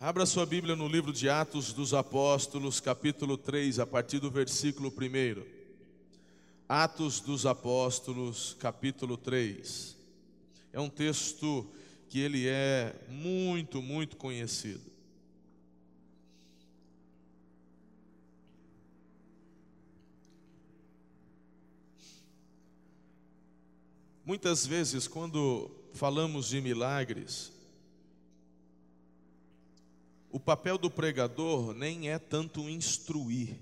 Abra sua Bíblia no livro de Atos dos Apóstolos, capítulo 3, a partir do versículo 1. Atos dos Apóstolos, capítulo 3. É um texto que ele é muito, muito conhecido. Muitas vezes, quando falamos de milagres, o papel do pregador nem é tanto instruir,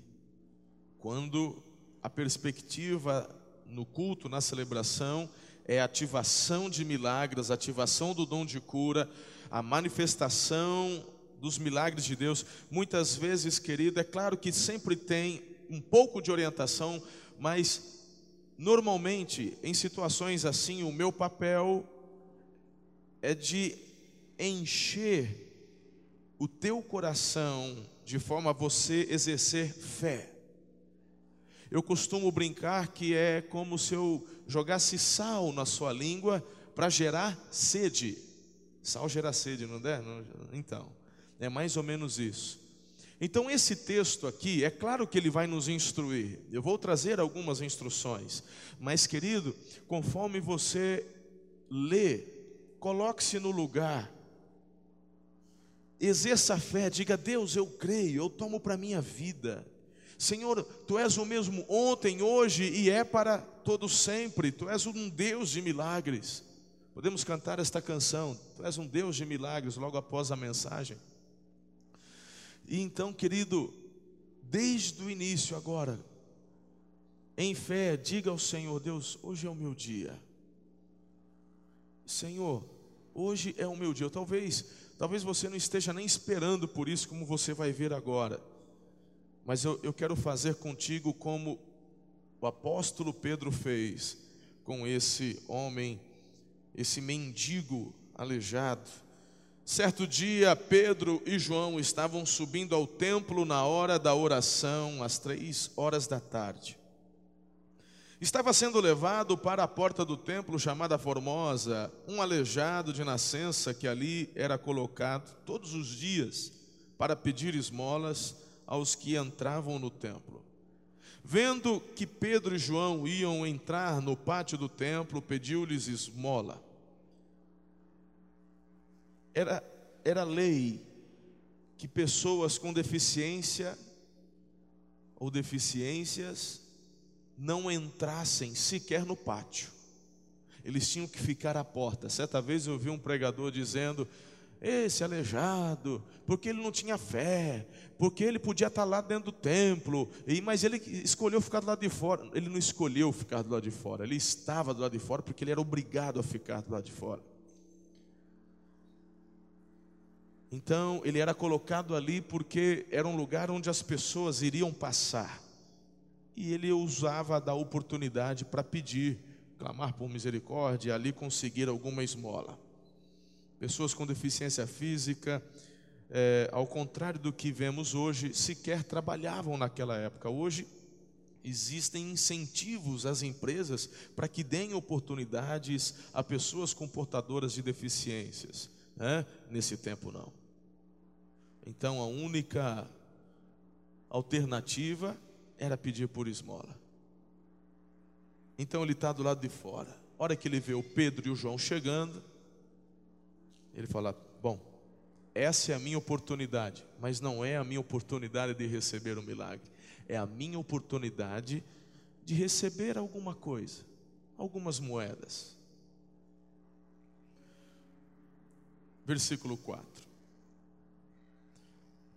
quando a perspectiva no culto, na celebração, é ativação de milagres, ativação do dom de cura, a manifestação dos milagres de Deus. Muitas vezes, querido, é claro que sempre tem um pouco de orientação, mas normalmente em situações assim, o meu papel é de encher o teu coração de forma a você exercer fé. Eu costumo brincar que é como se eu jogasse sal na sua língua para gerar sede. Sal gera sede, não é? Então, é mais ou menos isso. Então, esse texto aqui, é claro que ele vai nos instruir. Eu vou trazer algumas instruções, mas, querido, conforme você lê, coloque-se no lugar Exerça a fé, diga: Deus, eu creio, eu tomo para a minha vida. Senhor, tu és o mesmo ontem, hoje e é para todo sempre. Tu és um Deus de milagres. Podemos cantar esta canção. Tu és um Deus de milagres logo após a mensagem. E então, querido, desde o início agora, em fé, diga ao Senhor: Deus, hoje é o meu dia. Senhor, hoje é o meu dia. Talvez Talvez você não esteja nem esperando por isso, como você vai ver agora. Mas eu, eu quero fazer contigo como o apóstolo Pedro fez com esse homem, esse mendigo aleijado. Certo dia, Pedro e João estavam subindo ao templo na hora da oração, às três horas da tarde. Estava sendo levado para a porta do templo chamada Formosa, um aleijado de nascença que ali era colocado todos os dias para pedir esmolas aos que entravam no templo. Vendo que Pedro e João iam entrar no pátio do templo, pediu-lhes esmola. Era, era lei que pessoas com deficiência ou deficiências não entrassem sequer no pátio. Eles tinham que ficar à porta. Certa vez eu vi um pregador dizendo: esse aleijado, porque ele não tinha fé, porque ele podia estar lá dentro do templo, mas ele escolheu ficar do lado de fora. Ele não escolheu ficar do lado de fora, ele estava do lado de fora porque ele era obrigado a ficar do lado de fora. Então, ele era colocado ali porque era um lugar onde as pessoas iriam passar e ele usava da oportunidade para pedir, clamar por misericórdia, ali conseguir alguma esmola. Pessoas com deficiência física, é, ao contrário do que vemos hoje, sequer trabalhavam naquela época. Hoje existem incentivos às empresas para que deem oportunidades a pessoas com portadoras de deficiências. Né? Nesse tempo não. Então a única alternativa era pedir por esmola. Então ele está do lado de fora. A hora que ele vê o Pedro e o João chegando, ele fala: Bom, essa é a minha oportunidade, mas não é a minha oportunidade de receber o um milagre, é a minha oportunidade de receber alguma coisa, algumas moedas. Versículo 4.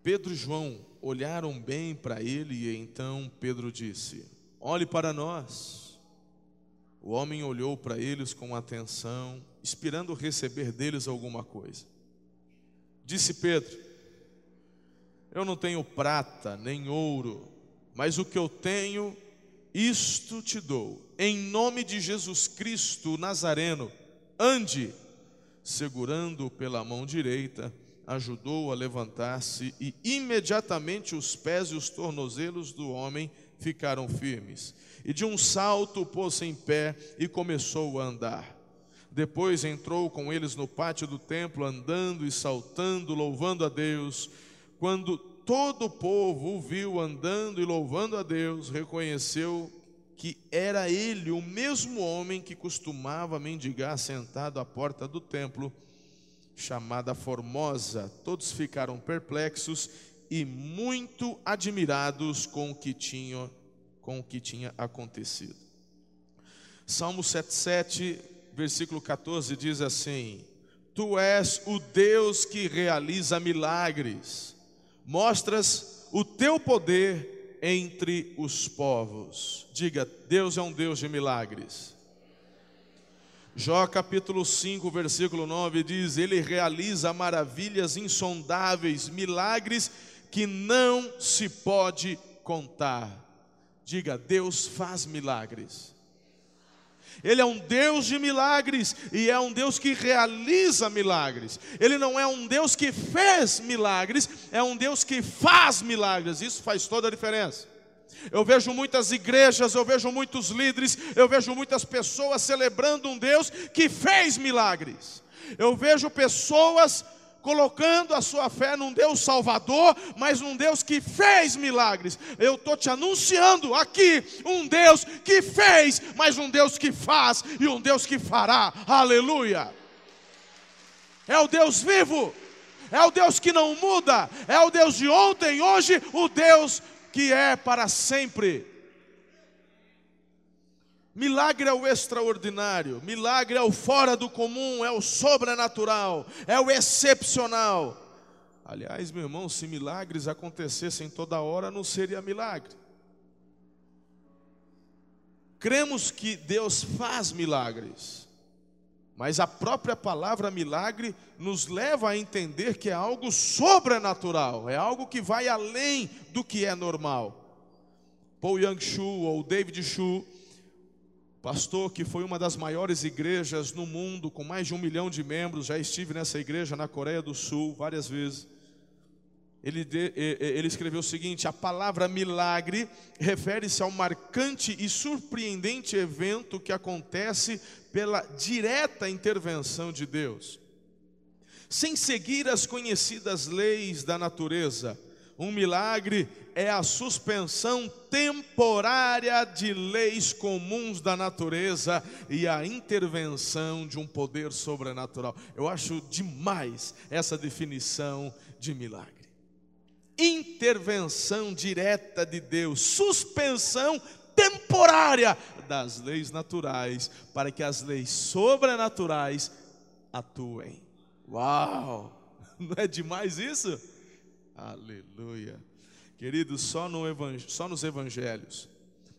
Pedro e João olharam bem para ele e então Pedro disse: Olhe para nós. O homem olhou para eles com atenção, esperando receber deles alguma coisa. Disse Pedro: Eu não tenho prata nem ouro, mas o que eu tenho, isto te dou. Em nome de Jesus Cristo Nazareno, ande, segurando pela mão direita ajudou a levantar-se e imediatamente os pés e os tornozelos do homem ficaram firmes. E de um salto pôs-se em pé e começou a andar. Depois entrou com eles no pátio do templo, andando e saltando, louvando a Deus. Quando todo o povo o viu andando e louvando a Deus, reconheceu que era ele o mesmo homem que costumava mendigar sentado à porta do templo, chamada Formosa. Todos ficaram perplexos e muito admirados com o que tinha, com o que tinha acontecido. Salmo 77 versículo 14 diz assim: Tu és o Deus que realiza milagres, mostras o teu poder entre os povos. Diga, Deus é um Deus de milagres. Jó capítulo 5, versículo 9 diz: Ele realiza maravilhas insondáveis, milagres que não se pode contar. Diga, Deus faz milagres. Ele é um Deus de milagres e é um Deus que realiza milagres. Ele não é um Deus que fez milagres, é um Deus que faz milagres. Isso faz toda a diferença. Eu vejo muitas igrejas, eu vejo muitos líderes, eu vejo muitas pessoas celebrando um Deus que fez milagres. Eu vejo pessoas colocando a sua fé num Deus salvador, mas num Deus que fez milagres. Eu estou te anunciando aqui um Deus que fez, mas um Deus que faz e um Deus que fará. Aleluia! É o Deus vivo, é o Deus que não muda, é o Deus de ontem, hoje, o Deus que é para sempre. Milagre é o extraordinário, milagre é o fora do comum, é o sobrenatural, é o excepcional. Aliás, meu irmão, se milagres acontecessem toda hora, não seria milagre. Cremos que Deus faz milagres, mas a própria palavra milagre nos leva a entender que é algo sobrenatural, é algo que vai além do que é normal. Paul Yang Shu ou David Shu pastor que foi uma das maiores igrejas no mundo, com mais de um milhão de membros, já estive nessa igreja na Coreia do Sul várias vezes. Ele, ele escreveu o seguinte: a palavra milagre refere-se ao marcante e surpreendente evento que acontece pela direta intervenção de Deus, sem seguir as conhecidas leis da natureza um milagre é a suspensão temporária de leis comuns da natureza e a intervenção de um poder sobrenatural. Eu acho demais essa definição de milagre. Intervenção direta de Deus, suspensão temporária das leis naturais, para que as leis sobrenaturais atuem. Uau! Não é demais isso? Aleluia. Queridos, só, no só nos evangelhos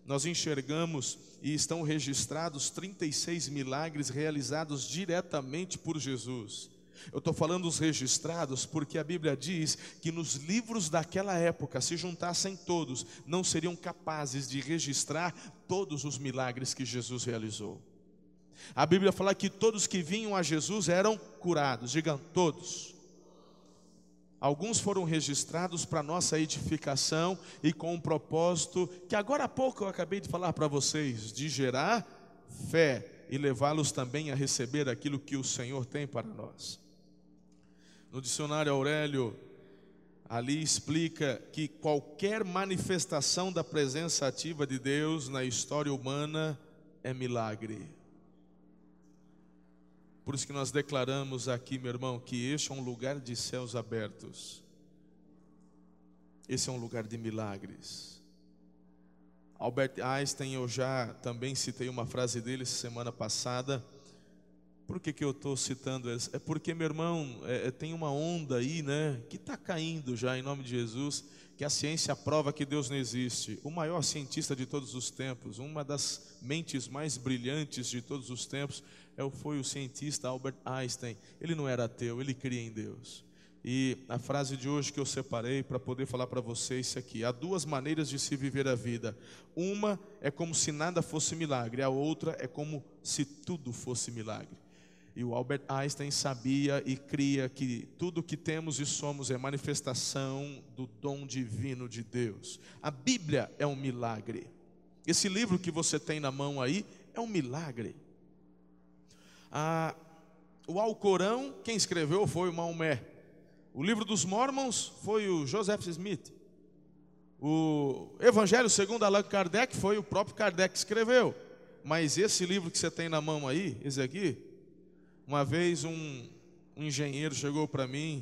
nós enxergamos e estão registrados 36 milagres realizados diretamente por Jesus. Eu estou falando os registrados porque a Bíblia diz que nos livros daquela época, se juntassem todos, não seriam capazes de registrar todos os milagres que Jesus realizou. A Bíblia fala que todos que vinham a Jesus eram curados, digam todos. Alguns foram registrados para nossa edificação e com um propósito que agora há pouco eu acabei de falar para vocês, de gerar fé e levá-los também a receber aquilo que o Senhor tem para nós. No dicionário Aurélio, ali explica que qualquer manifestação da presença ativa de Deus na história humana é milagre. Por isso que nós declaramos aqui, meu irmão, que este é um lugar de céus abertos. Esse é um lugar de milagres. Albert Einstein, eu já também citei uma frase dele semana passada. Por que, que eu estou citando essa? É porque, meu irmão, é, é tem uma onda aí, né? Que está caindo já em nome de Jesus, que a ciência prova que Deus não existe. O maior cientista de todos os tempos, uma das mentes mais brilhantes de todos os tempos, é foi o cientista Albert Einstein. Ele não era ateu, ele cria em Deus. E a frase de hoje que eu separei para poder falar para vocês aqui: há duas maneiras de se viver a vida. Uma é como se nada fosse milagre, a outra é como se tudo fosse milagre. E o Albert Einstein sabia e cria que tudo que temos e somos é manifestação do dom divino de Deus. A Bíblia é um milagre. Esse livro que você tem na mão aí é um milagre. Ah, o Alcorão, quem escreveu foi o Maomé. O livro dos Mormons foi o Joseph Smith. O Evangelho segundo Allan Kardec foi o próprio Kardec que escreveu. Mas esse livro que você tem na mão aí, esse aqui, uma vez um, um engenheiro chegou para mim,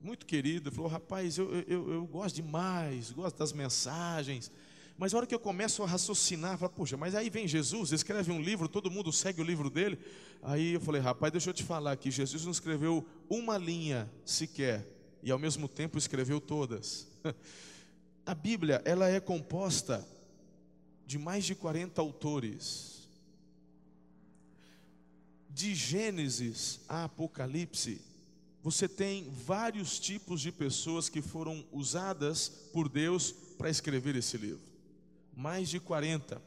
muito querido, falou: Rapaz, eu, eu, eu gosto demais, gosto das mensagens, mas a hora que eu começo a raciocinar, falo, puxa, mas aí vem Jesus, escreve um livro, todo mundo segue o livro dele. Aí eu falei, rapaz, deixa eu te falar que Jesus não escreveu uma linha sequer, e ao mesmo tempo escreveu todas. A Bíblia, ela é composta de mais de 40 autores. De Gênesis a Apocalipse, você tem vários tipos de pessoas que foram usadas por Deus para escrever esse livro. Mais de 40.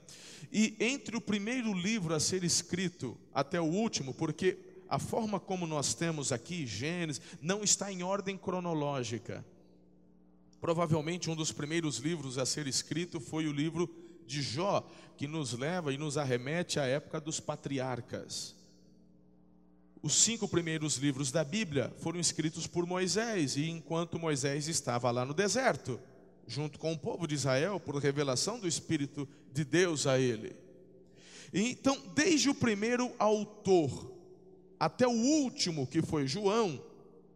E entre o primeiro livro a ser escrito até o último, porque a forma como nós temos aqui, Gênesis, não está em ordem cronológica. Provavelmente um dos primeiros livros a ser escrito foi o livro de Jó, que nos leva e nos arremete à época dos patriarcas. Os cinco primeiros livros da Bíblia foram escritos por Moisés, e enquanto Moisés estava lá no deserto, junto com o povo de Israel, por revelação do Espírito de Deus a ele. Então, desde o primeiro autor até o último, que foi João,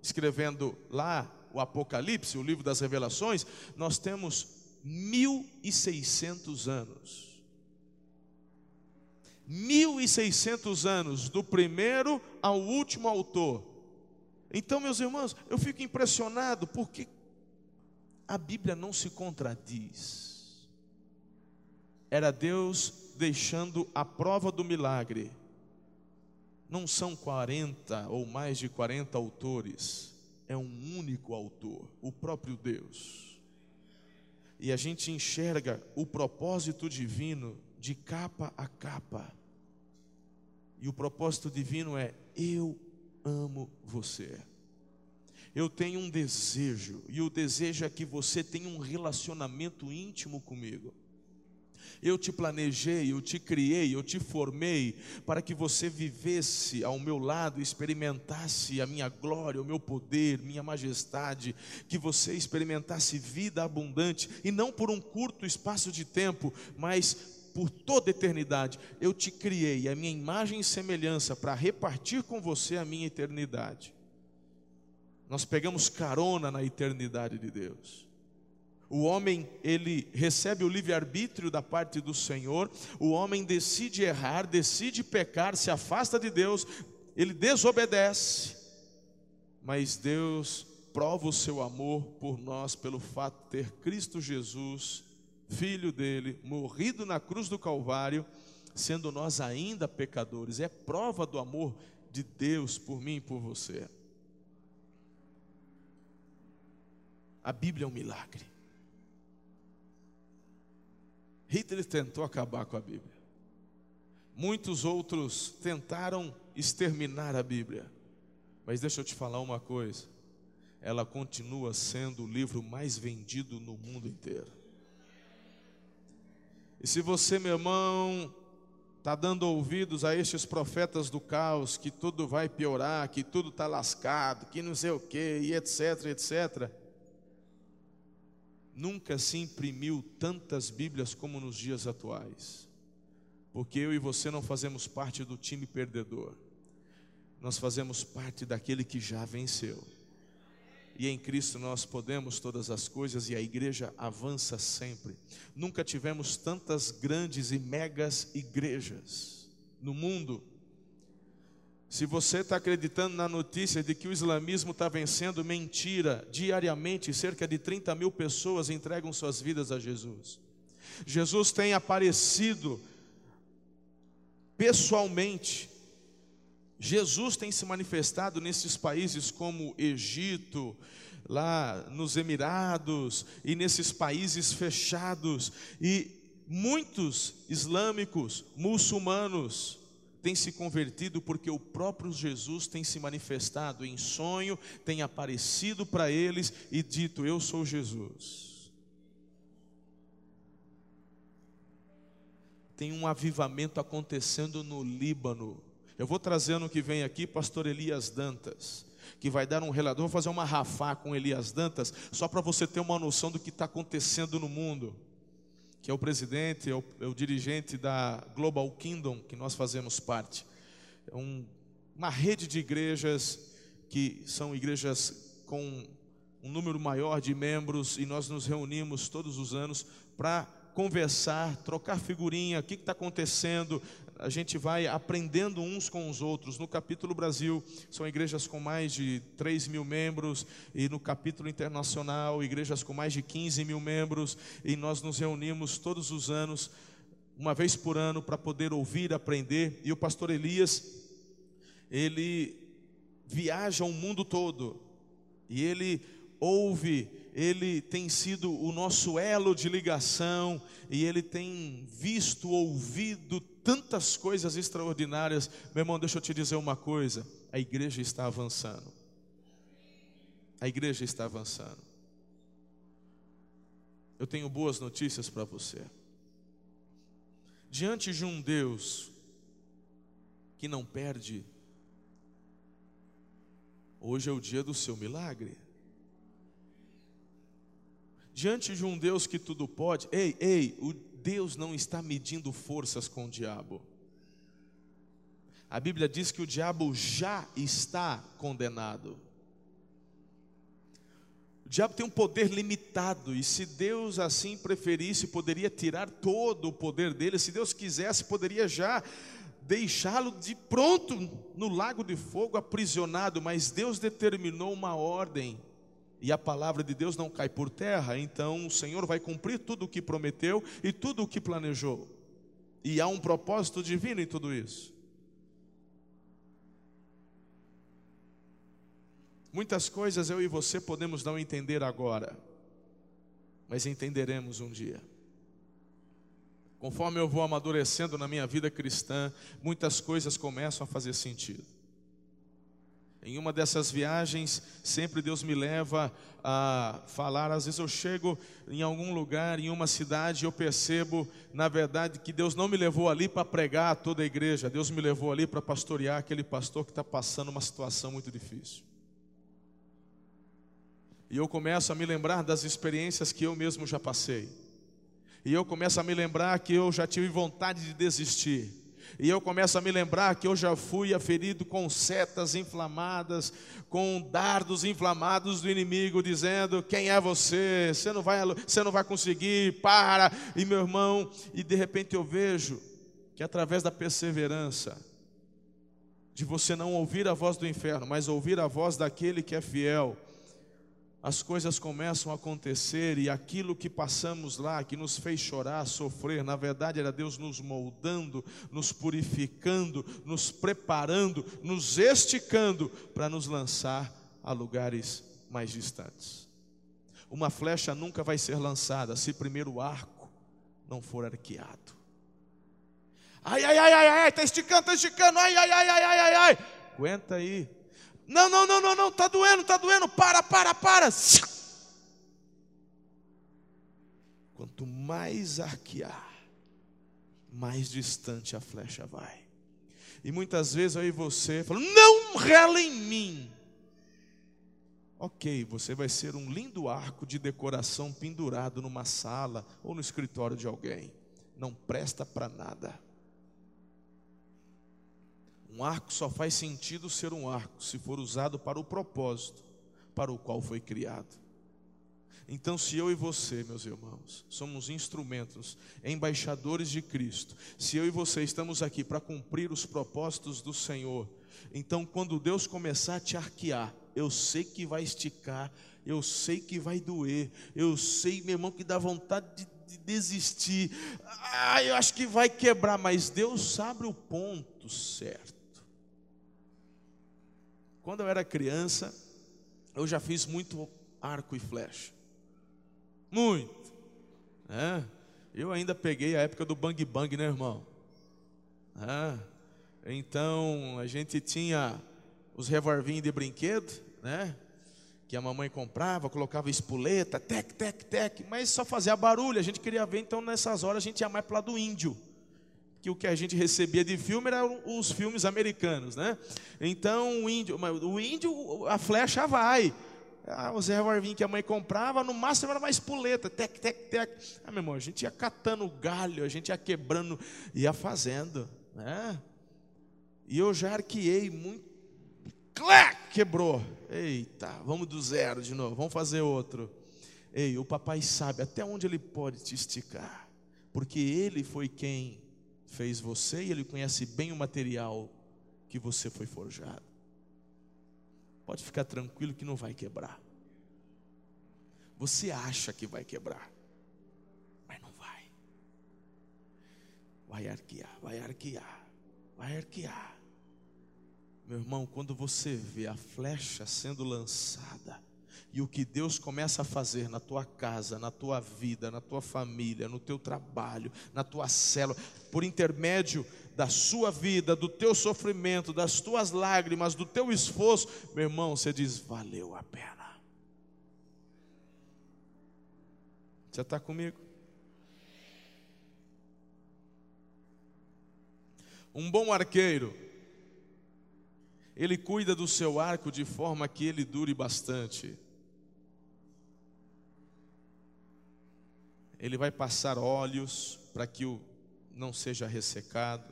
escrevendo lá o Apocalipse, o livro das revelações, nós temos 1600 anos. 1600 anos, do primeiro ao último autor. Então, meus irmãos, eu fico impressionado porque a Bíblia não se contradiz. Era Deus deixando a prova do milagre. Não são 40 ou mais de 40 autores, é um único autor, o próprio Deus. E a gente enxerga o propósito divino de capa a capa. E o propósito divino é: eu amo você. Eu tenho um desejo, e o desejo é que você tenha um relacionamento íntimo comigo. Eu te planejei, eu te criei, eu te formei para que você vivesse ao meu lado, experimentasse a minha glória, o meu poder, minha majestade, que você experimentasse vida abundante e não por um curto espaço de tempo, mas por toda eternidade. Eu te criei a minha imagem e semelhança para repartir com você a minha eternidade. Nós pegamos carona na eternidade de Deus. O homem, ele recebe o livre-arbítrio da parte do Senhor, o homem decide errar, decide pecar, se afasta de Deus, ele desobedece, mas Deus prova o seu amor por nós pelo fato de ter Cristo Jesus, filho dele, morrido na cruz do Calvário, sendo nós ainda pecadores. É prova do amor de Deus por mim e por você. A Bíblia é um milagre. Hitler tentou acabar com a Bíblia. Muitos outros tentaram exterminar a Bíblia. Mas deixa eu te falar uma coisa: ela continua sendo o livro mais vendido no mundo inteiro. E se você, meu irmão, está dando ouvidos a estes profetas do caos, que tudo vai piorar, que tudo está lascado, que não sei o que, e etc, etc. Nunca se imprimiu tantas Bíblias como nos dias atuais, porque eu e você não fazemos parte do time perdedor, nós fazemos parte daquele que já venceu. E em Cristo nós podemos todas as coisas e a igreja avança sempre. Nunca tivemos tantas grandes e megas igrejas no mundo se você está acreditando na notícia de que o islamismo está vencendo, mentira. Diariamente, cerca de 30 mil pessoas entregam suas vidas a Jesus. Jesus tem aparecido pessoalmente. Jesus tem se manifestado nesses países como Egito, lá nos Emirados e nesses países fechados. E muitos islâmicos, muçulmanos, tem se convertido porque o próprio Jesus tem se manifestado em sonho, tem aparecido para eles e dito: Eu sou Jesus. Tem um avivamento acontecendo no Líbano. Eu vou trazer ano que vem aqui pastor Elias Dantas, que vai dar um relato. vou fazer uma rafá com Elias Dantas, só para você ter uma noção do que está acontecendo no mundo. Que é o presidente, é o, é o, dirigente da Global Kingdom, que nós fazemos parte. É um, uma rede de igrejas que são igrejas com um número maior de membros e nós nos reunimos todos os anos para conversar, trocar figurinha, o que está acontecendo, a gente vai aprendendo uns com os outros. No capítulo Brasil, são igrejas com mais de 3 mil membros, e no capítulo internacional, igrejas com mais de 15 mil membros, e nós nos reunimos todos os anos, uma vez por ano, para poder ouvir, aprender. E o pastor Elias, ele viaja o mundo todo, e ele ouve ele tem sido o nosso elo de ligação e ele tem visto, ouvido tantas coisas extraordinárias. Meu irmão, deixa eu te dizer uma coisa: a igreja está avançando. A igreja está avançando. Eu tenho boas notícias para você. Diante de um Deus que não perde, hoje é o dia do seu milagre diante de um Deus que tudo pode, ei, ei, o Deus não está medindo forças com o diabo. A Bíblia diz que o diabo já está condenado. O diabo tem um poder limitado, e se Deus assim preferisse, poderia tirar todo o poder dele. Se Deus quisesse, poderia já deixá-lo de pronto no lago de fogo, aprisionado. Mas Deus determinou uma ordem e a palavra de Deus não cai por terra, então o Senhor vai cumprir tudo o que prometeu e tudo o que planejou. E há um propósito divino em tudo isso. Muitas coisas eu e você podemos não entender agora, mas entenderemos um dia. Conforme eu vou amadurecendo na minha vida cristã, muitas coisas começam a fazer sentido. Em uma dessas viagens, sempre Deus me leva a falar. Às vezes eu chego em algum lugar, em uma cidade, e eu percebo, na verdade, que Deus não me levou ali para pregar a toda a igreja, Deus me levou ali para pastorear aquele pastor que está passando uma situação muito difícil. E eu começo a me lembrar das experiências que eu mesmo já passei. E eu começo a me lembrar que eu já tive vontade de desistir e eu começo a me lembrar que eu já fui aferido com setas inflamadas, com dardos inflamados do inimigo, dizendo: Quem é você? Você não vai, você não vai conseguir, para. E meu irmão, e de repente eu vejo que através da perseverança, de você não ouvir a voz do inferno, mas ouvir a voz daquele que é fiel, as coisas começam a acontecer e aquilo que passamos lá, que nos fez chorar, sofrer, na verdade era Deus nos moldando, nos purificando, nos preparando, nos esticando para nos lançar a lugares mais distantes. Uma flecha nunca vai ser lançada se primeiro o arco não for arqueado. Ai, ai, ai, ai, ai, está esticando, está esticando, ai, ai, ai, ai, ai, ai. Aguenta aí, não, não, não, não, não, está doendo, está doendo, para, para, para. Quanto mais arquear, mais distante a flecha vai. E muitas vezes aí você fala, não rela em mim. Ok, você vai ser um lindo arco de decoração pendurado numa sala ou no escritório de alguém. Não presta para nada. Um arco só faz sentido ser um arco se for usado para o propósito para o qual foi criado. Então, se eu e você, meus irmãos, somos instrumentos, embaixadores de Cristo, se eu e você estamos aqui para cumprir os propósitos do Senhor, então quando Deus começar a te arquear, eu sei que vai esticar, eu sei que vai doer, eu sei, meu irmão, que dá vontade de, de desistir, ah, eu acho que vai quebrar, mas Deus sabe o ponto certo. Quando eu era criança, eu já fiz muito arco e flecha. Muito. É. Eu ainda peguei a época do bang bang, né, irmão? É. Então, a gente tinha os revolvinhos de brinquedo, né? Que a mamãe comprava, colocava espoleta, tec, tec, tec, mas só fazia barulho, a gente queria ver, então nessas horas a gente ia mais para lá do índio. Que o que a gente recebia de filme eram os filmes americanos, né? Então o índio, o índio, a flecha vai. Ah, os revolvinhos que a mãe comprava, no máximo era mais puleta, tec, tec, tec. Ah, meu irmão, a gente ia catando galho, a gente ia quebrando, ia fazendo, né? E eu já arqueei muito, Clé! quebrou. Eita, vamos do zero de novo, vamos fazer outro. Ei, o papai sabe até onde ele pode te esticar, porque ele foi quem fez você e ele conhece bem o material que você foi forjado. Pode ficar tranquilo que não vai quebrar. Você acha que vai quebrar, mas não vai. Vai arquear, vai arquear, vai arquear. Meu irmão, quando você vê a flecha sendo lançada, e o que Deus começa a fazer na tua casa, na tua vida, na tua família, no teu trabalho, na tua célula, por intermédio da sua vida, do teu sofrimento, das tuas lágrimas, do teu esforço, meu irmão, você diz: valeu a pena. Você está comigo? Um bom arqueiro ele cuida do seu arco de forma que ele dure bastante. Ele vai passar óleos para que o não seja ressecado.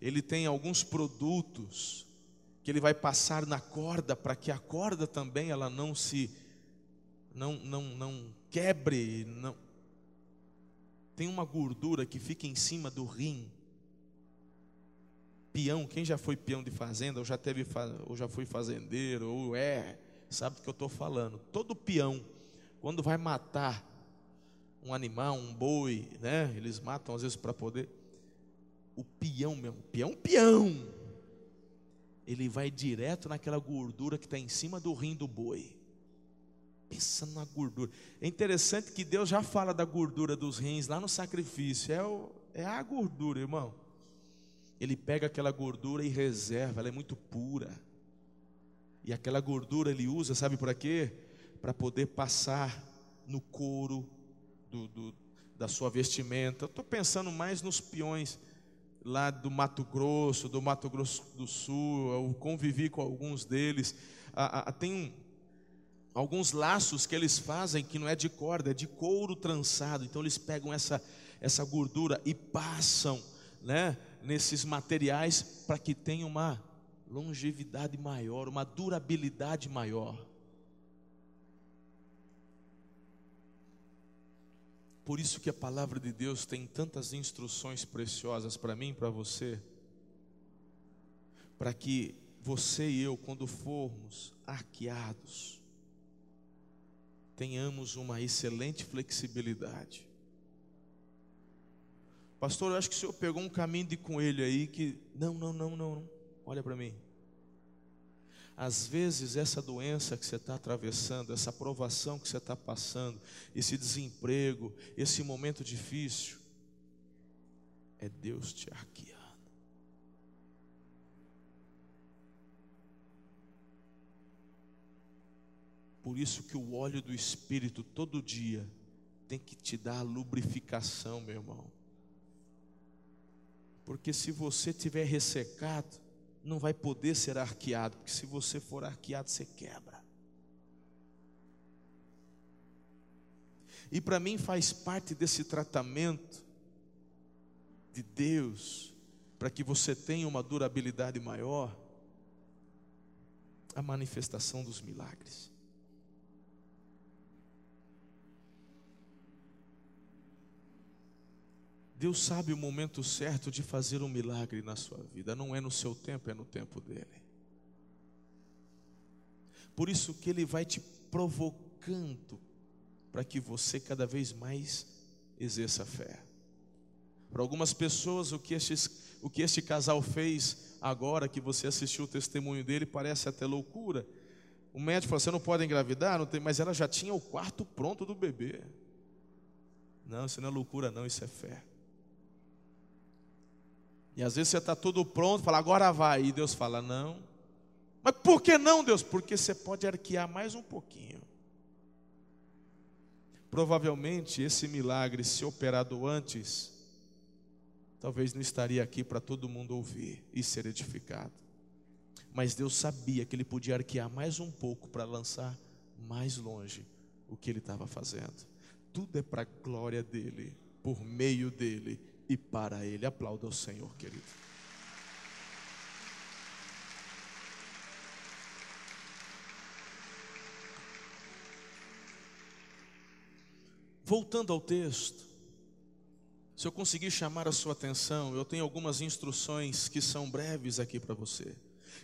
Ele tem alguns produtos que ele vai passar na corda para que a corda também ela não se não não não quebre, não tem uma gordura que fica em cima do rim peão, quem já foi peão de fazenda, ou já teve, ou já foi fazendeiro, ou é, sabe do que eu estou falando. Todo peão, quando vai matar um animal, um boi, né? Eles matam às vezes para poder. O peão mesmo, peão, peão. Ele vai direto naquela gordura que está em cima do rim do boi. Pensando na gordura. É interessante que Deus já fala da gordura dos rins lá no sacrifício. É, o, é a gordura, irmão ele pega aquela gordura e reserva, ela é muito pura. E aquela gordura ele usa, sabe para quê? Para poder passar no couro do, do, da sua vestimenta. Eu estou pensando mais nos peões lá do Mato Grosso, do Mato Grosso do Sul. Eu convivi com alguns deles. Ah, ah, tem alguns laços que eles fazem que não é de corda, é de couro trançado. Então eles pegam essa, essa gordura e passam, né? nesses materiais para que tenha uma longevidade maior, uma durabilidade maior. Por isso que a palavra de Deus tem tantas instruções preciosas para mim e para você, para que você e eu, quando formos arqueados, tenhamos uma excelente flexibilidade Pastor, eu acho que o senhor pegou um caminho de coelho aí que. Não, não, não, não, não. Olha para mim. Às vezes, essa doença que você está atravessando, essa provação que você está passando, esse desemprego, esse momento difícil, é Deus te arqueando. Por isso que o óleo do Espírito todo dia tem que te dar lubrificação, meu irmão. Porque se você tiver ressecado, não vai poder ser arqueado, porque se você for arqueado, você quebra. E para mim faz parte desse tratamento de Deus, para que você tenha uma durabilidade maior, a manifestação dos milagres. Deus sabe o momento certo de fazer um milagre na sua vida, não é no seu tempo, é no tempo dele. Por isso que ele vai te provocando para que você cada vez mais exerça fé. Para algumas pessoas, o que, estes, o que este casal fez agora que você assistiu o testemunho dele parece até loucura. O médico falou: você não pode engravidar, não tem, mas ela já tinha o quarto pronto do bebê. Não, isso não é loucura, não, isso é fé. E às vezes você está tudo pronto, fala, agora vai. E Deus fala, não. Mas por que não, Deus? Porque você pode arquear mais um pouquinho. Provavelmente esse milagre, se operado antes, talvez não estaria aqui para todo mundo ouvir e ser edificado. Mas Deus sabia que ele podia arquear mais um pouco para lançar mais longe o que ele estava fazendo. Tudo é para a glória dele, por meio dele e para ele. Aplauda o Senhor, querido. Voltando ao texto, se eu conseguir chamar a sua atenção, eu tenho algumas instruções que são breves aqui para você.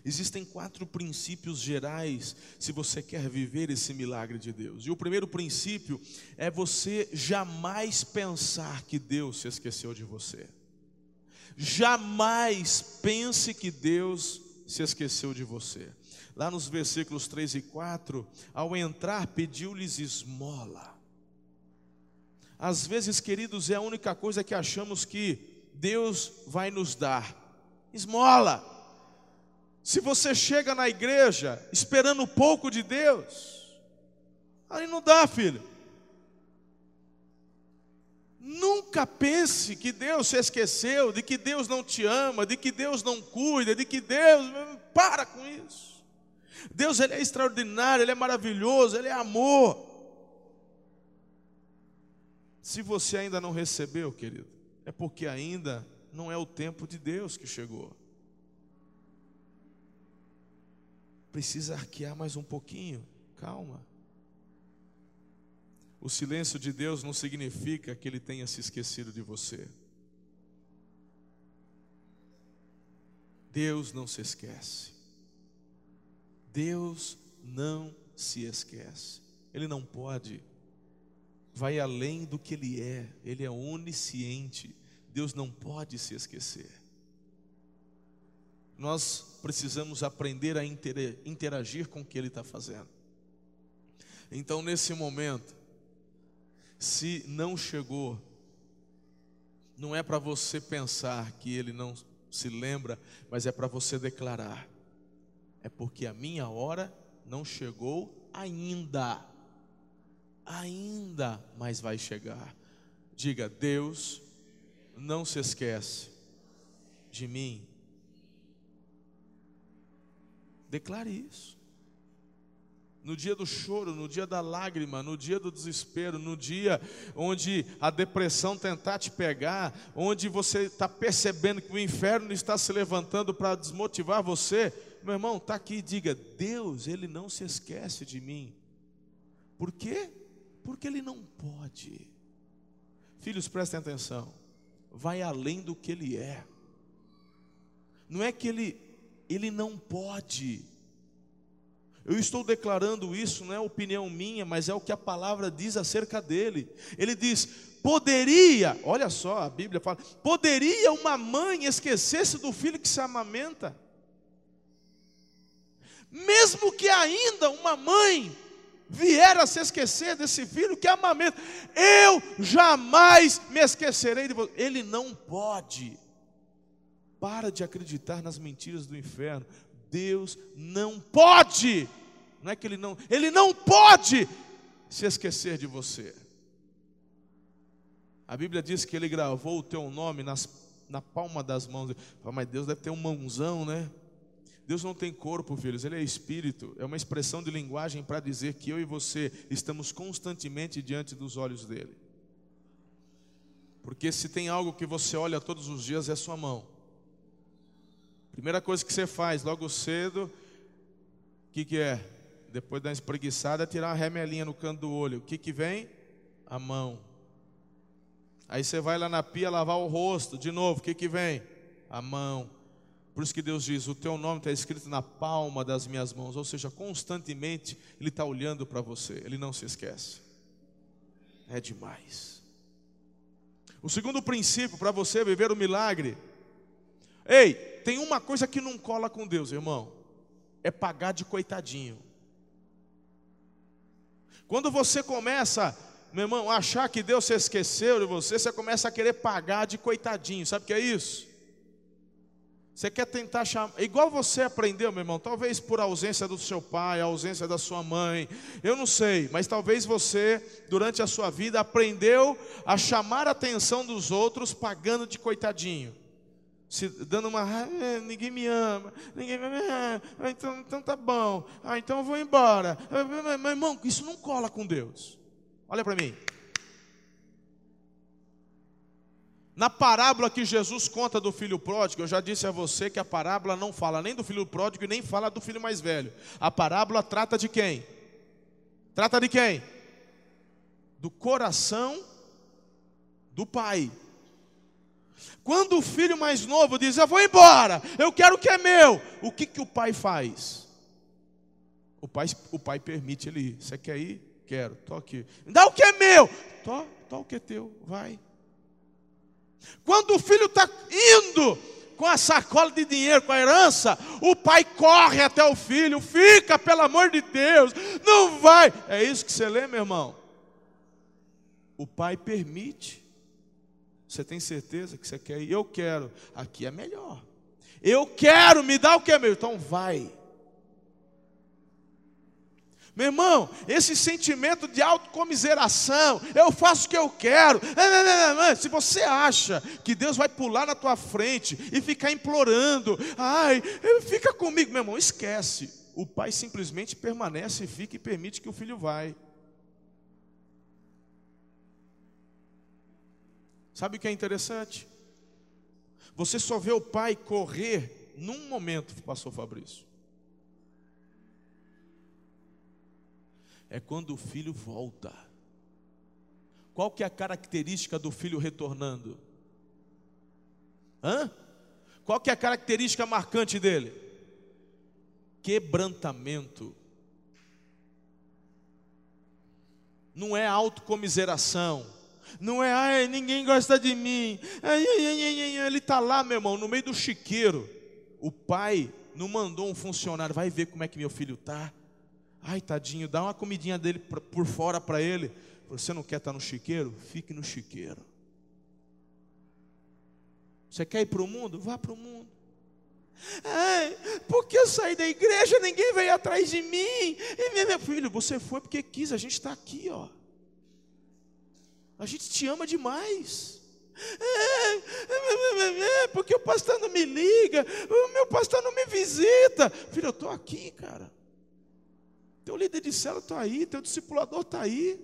Existem quatro princípios gerais se você quer viver esse milagre de Deus. E o primeiro princípio é você jamais pensar que Deus se esqueceu de você. Jamais pense que Deus se esqueceu de você. Lá nos versículos 3 e 4, ao entrar, pediu-lhes esmola. Às vezes, queridos, é a única coisa que achamos que Deus vai nos dar: esmola. Se você chega na igreja esperando pouco de Deus, aí não dá, filho. Nunca pense que Deus se esqueceu, de que Deus não te ama, de que Deus não cuida, de que Deus. Para com isso. Deus ele é extraordinário, Ele é maravilhoso, Ele é amor. Se você ainda não recebeu, querido, é porque ainda não é o tempo de Deus que chegou. Precisa arquear mais um pouquinho, calma. O silêncio de Deus não significa que Ele tenha se esquecido de você. Deus não se esquece. Deus não se esquece. Ele não pode vai além do que ele é, ele é onisciente. Deus não pode se esquecer. Nós precisamos aprender a interagir com o que ele está fazendo. Então, nesse momento, se não chegou, não é para você pensar que ele não se lembra, mas é para você declarar: é porque a minha hora não chegou ainda ainda mais vai chegar. Diga, Deus não se esquece de mim. Declare isso. No dia do choro, no dia da lágrima, no dia do desespero, no dia onde a depressão tentar te pegar, onde você está percebendo que o inferno está se levantando para desmotivar você, meu irmão, está aqui, diga: Deus, Ele não se esquece de mim. Por quê? Porque ele não pode. Filhos, prestem atenção. Vai além do que ele é. Não é que ele ele não pode. Eu estou declarando isso, não é opinião minha, mas é o que a palavra diz acerca dele. Ele diz: poderia, olha só, a Bíblia fala, poderia uma mãe esquecer-se do filho que se amamenta? Mesmo que ainda uma mãe vier a se esquecer desse filho que amamenta, eu jamais me esquecerei de você. Ele não pode. Para de acreditar nas mentiras do inferno. Deus não pode. Não é que ele não, ele não pode se esquecer de você. A Bíblia diz que ele gravou o teu nome nas, na palma das mãos. Mas Deus deve ter um mãozão, né? Deus não tem corpo, filhos, Ele é espírito. É uma expressão de linguagem para dizer que eu e você estamos constantemente diante dos olhos dEle. Porque se tem algo que você olha todos os dias é a sua mão. Primeira coisa que você faz logo cedo, o que, que é? Depois da espreguiçada, tirar uma remelinha no canto do olho. O que, que vem? A mão. Aí você vai lá na pia lavar o rosto, de novo, o que, que vem? A mão. Por isso que Deus diz: O teu nome está escrito na palma das minhas mãos. Ou seja, constantemente Ele está olhando para você, Ele não se esquece. É demais. O segundo princípio para você viver o milagre. Ei, tem uma coisa que não cola com Deus, irmão. É pagar de coitadinho. Quando você começa, meu irmão, a achar que Deus se esqueceu de você, você começa a querer pagar de coitadinho. Sabe o que é isso? Você quer tentar chamar, igual você aprendeu, meu irmão, talvez por ausência do seu pai, ausência da sua mãe, eu não sei, mas talvez você, durante a sua vida, aprendeu a chamar a atenção dos outros pagando de coitadinho. Se, dando uma, ah, ninguém me ama, ninguém me ama, ah, então, então tá bom, ah, então eu vou embora. Meu irmão, isso não cola com Deus. Olha para mim. Na parábola que Jesus conta do filho pródigo, eu já disse a você que a parábola não fala nem do filho pródigo e nem fala do filho mais velho. A parábola trata de quem? Trata de quem? Do coração do pai. Quando o filho mais novo diz: Eu vou embora, eu quero o que é meu, o que, que o pai faz? O pai, o pai permite ele ir. Você quer ir? Quero, estou aqui. Dá o que é meu, tô, tô o que é teu, vai. Quando o filho está indo com a sacola de dinheiro, com a herança, o pai corre até o filho, fica, pelo amor de Deus, não vai. É isso que você lê, meu irmão? O pai permite. Você tem certeza que você quer ir? Eu quero. Aqui é melhor. Eu quero, me dá o que é meu. Então vai. Meu irmão, esse sentimento de autocomiseração, eu faço o que eu quero. Se você acha que Deus vai pular na tua frente e ficar implorando, ai, fica comigo, meu irmão, esquece. O pai simplesmente permanece, fica e permite que o filho vai. Sabe o que é interessante? Você só vê o pai correr num momento, pastor Fabrício. é quando o filho volta. Qual que é a característica do filho retornando? Hã? Qual que é a característica marcante dele? Quebrantamento. Não é autocomiseração. Não é, ai, ninguém gosta de mim. Ai, ai, ai, ele está lá, meu irmão, no meio do chiqueiro. O pai não mandou um funcionário, vai ver como é que meu filho está. Ai, tadinho, dá uma comidinha dele por fora para ele. Você não quer estar no chiqueiro? Fique no chiqueiro. Você quer ir para o mundo? Vá para o mundo. Ai, porque eu saí da igreja, ninguém veio atrás de mim. E meu filho, você foi porque quis, a gente está aqui, ó. A gente te ama demais. É, é, é, porque o pastor não me liga, o meu pastor não me visita. Filho, eu estou aqui, cara. Teu líder de célula está aí, teu discipulador está aí.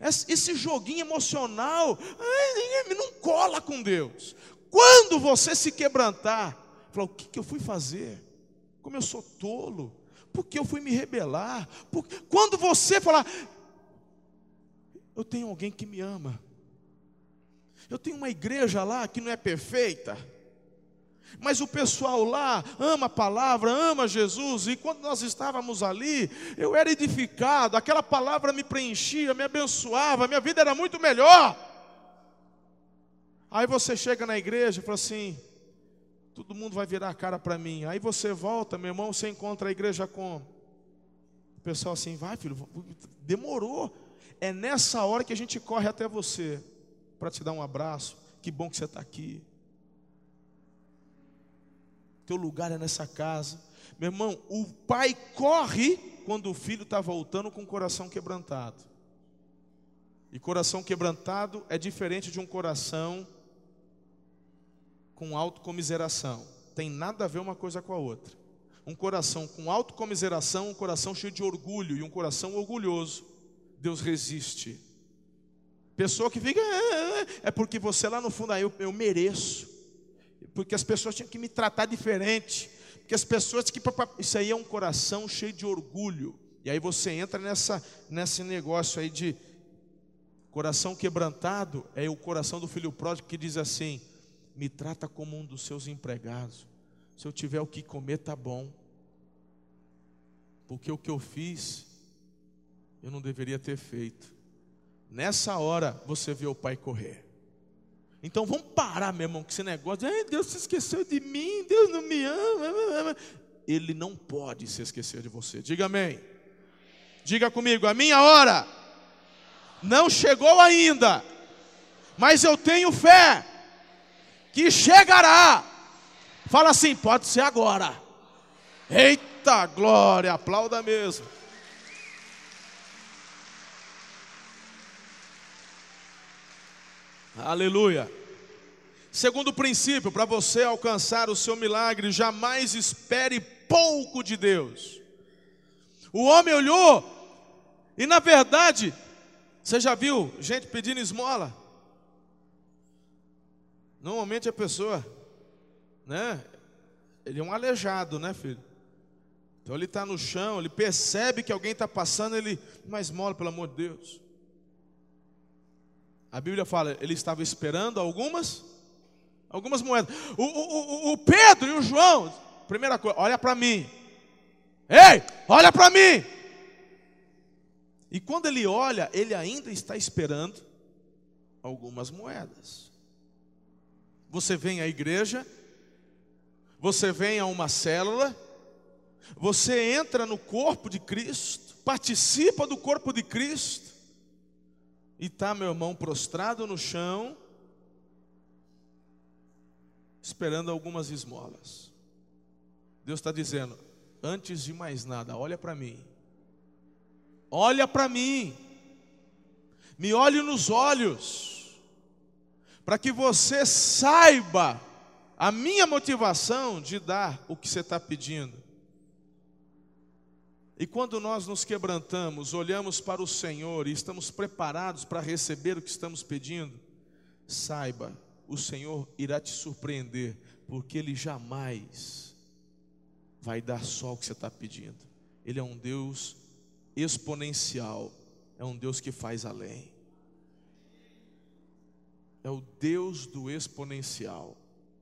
Esse joguinho emocional não cola com Deus. Quando você se quebrantar, falar: o que, que eu fui fazer? Como eu sou tolo? Por que eu fui me rebelar? Por... Quando você falar, eu tenho alguém que me ama, eu tenho uma igreja lá que não é perfeita, mas o pessoal lá ama a palavra, ama Jesus, e quando nós estávamos ali, eu era edificado, aquela palavra me preenchia, me abençoava, minha vida era muito melhor. Aí você chega na igreja e fala assim: todo mundo vai virar a cara para mim. Aí você volta, meu irmão, você encontra a igreja com. O pessoal assim, vai filho, demorou. É nessa hora que a gente corre até você para te dar um abraço. Que bom que você está aqui teu lugar é nessa casa. Meu irmão, o pai corre quando o filho está voltando com o coração quebrantado. E coração quebrantado é diferente de um coração com autocomiseração. Tem nada a ver uma coisa com a outra. Um coração com autocomiseração, um coração cheio de orgulho e um coração orgulhoso. Deus resiste. Pessoa que fica, é, é, é, é porque você lá no fundo, aí ah, eu, eu mereço porque as pessoas tinham que me tratar diferente, porque as pessoas que isso aí é um coração cheio de orgulho. E aí você entra nessa nesse negócio aí de coração quebrantado, é o coração do filho pródigo que diz assim: "Me trata como um dos seus empregados. Se eu tiver o que comer, tá bom. Porque o que eu fiz eu não deveria ter feito." Nessa hora você vê o pai correr. Então vamos parar, meu irmão, com esse negócio. De, Deus se esqueceu de mim, Deus não me ama. Ele não pode se esquecer de você. Diga amém. Diga comigo, a minha hora não chegou ainda, mas eu tenho fé que chegará. Fala assim, pode ser agora. Eita glória, aplauda mesmo. Aleluia. Segundo princípio, para você alcançar o seu milagre, jamais espere pouco de Deus. O homem olhou e, na verdade, você já viu gente pedindo esmola? Normalmente a pessoa, né? Ele é um aleijado, né, filho? Então ele está no chão, ele percebe que alguém está passando, ele, mas esmola, pelo amor de Deus. A Bíblia fala, ele estava esperando algumas, algumas moedas. O, o, o, Pedro e o João, primeira coisa, olha para mim. Ei, olha para mim. E quando ele olha, ele ainda está esperando algumas moedas. Você vem à igreja, você vem a uma célula, você entra no corpo de Cristo, participa do corpo de Cristo, e está, meu irmão, prostrado no chão, esperando algumas esmolas. Deus está dizendo: antes de mais nada, olha para mim. Olha para mim. Me olhe nos olhos. Para que você saiba a minha motivação de dar o que você está pedindo. E quando nós nos quebrantamos, olhamos para o Senhor e estamos preparados para receber o que estamos pedindo, saiba, o Senhor irá te surpreender, porque Ele jamais vai dar só o que você está pedindo. Ele é um Deus exponencial, é um Deus que faz além. É o Deus do exponencial.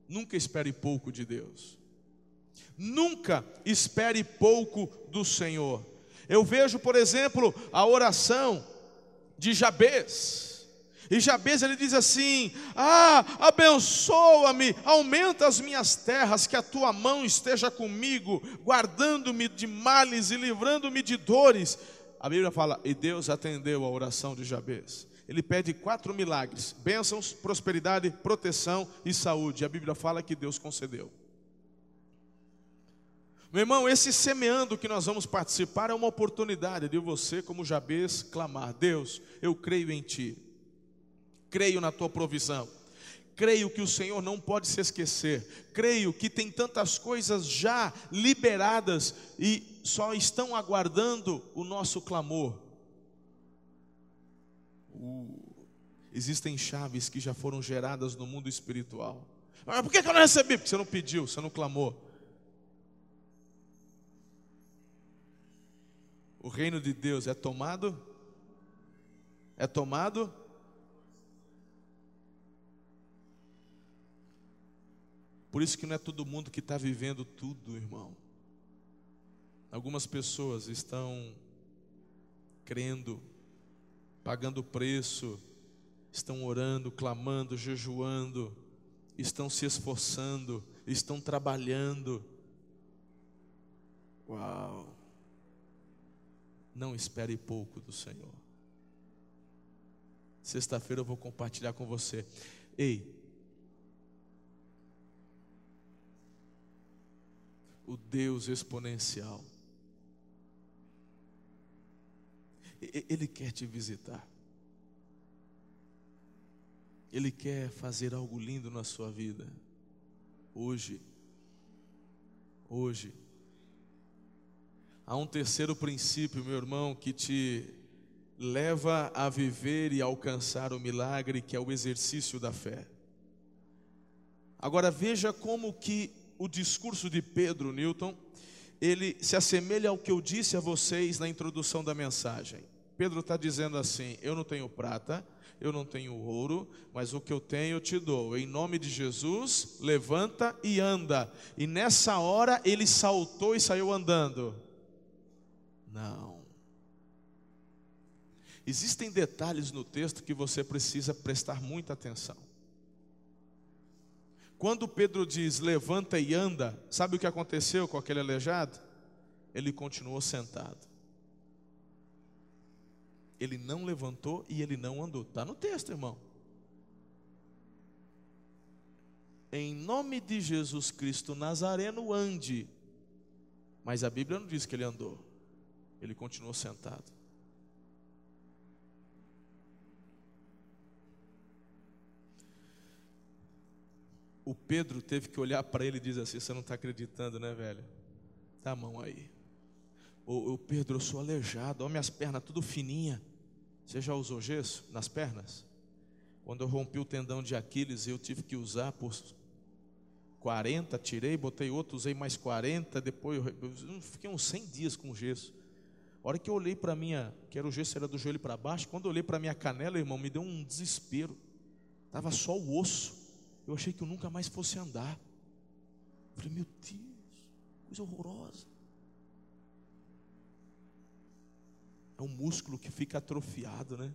Nunca espere pouco de Deus. Nunca espere pouco do Senhor. Eu vejo, por exemplo, a oração de Jabez. E Jabez ele diz assim: Ah, abençoa-me, aumenta as minhas terras, que a tua mão esteja comigo, guardando-me de males e livrando-me de dores. A Bíblia fala: E Deus atendeu a oração de Jabez. Ele pede quatro milagres: bênçãos, prosperidade, proteção e saúde. A Bíblia fala que Deus concedeu. Meu irmão, esse semeando que nós vamos participar é uma oportunidade de você, como Jabez, clamar: Deus, eu creio em Ti, creio na Tua provisão, creio que o Senhor não pode se esquecer, creio que tem tantas coisas já liberadas e só estão aguardando o nosso clamor. Uh, existem chaves que já foram geradas no mundo espiritual. Mas por que eu não recebi? Porque você não pediu, você não clamou. O reino de Deus é tomado? É tomado? Por isso que não é todo mundo que está vivendo tudo, irmão. Algumas pessoas estão crendo, pagando preço, estão orando, clamando, jejuando, estão se esforçando, estão trabalhando. Uau! Não espere pouco do Senhor. Sexta-feira eu vou compartilhar com você. Ei, o Deus exponencial, Ele quer te visitar. Ele quer fazer algo lindo na sua vida. Hoje. Hoje. Há um terceiro princípio, meu irmão, que te leva a viver e alcançar o milagre, que é o exercício da fé. Agora veja como que o discurso de Pedro Newton, ele se assemelha ao que eu disse a vocês na introdução da mensagem. Pedro está dizendo assim: Eu não tenho prata, eu não tenho ouro, mas o que eu tenho eu te dou. Em nome de Jesus, levanta e anda. E nessa hora ele saltou e saiu andando. Não. Existem detalhes no texto que você precisa prestar muita atenção. Quando Pedro diz levanta e anda, sabe o que aconteceu com aquele aleijado? Ele continuou sentado. Ele não levantou e ele não andou. Está no texto, irmão. em nome de Jesus Cristo Nazareno, ande. Mas a Bíblia não diz que ele andou, ele continuou sentado. O Pedro teve que olhar para ele e dizer assim: Você não está acreditando, né, velho? Dá a mão aí. Ô Pedro, eu sou aleijado, olha minhas pernas tudo fininha. Você já usou gesso nas pernas? Quando eu rompi o tendão de Aquiles, eu tive que usar por 40, tirei, botei outro, usei mais 40, depois eu, eu fiquei uns 100 dias com gesso. A hora que eu olhei para minha, que era o gesso era do joelho para baixo, quando eu olhei para minha canela, irmão, me deu um desespero. Tava só o osso. Eu achei que eu nunca mais fosse andar. falei, meu Deus, coisa horrorosa. É um músculo que fica atrofiado, né?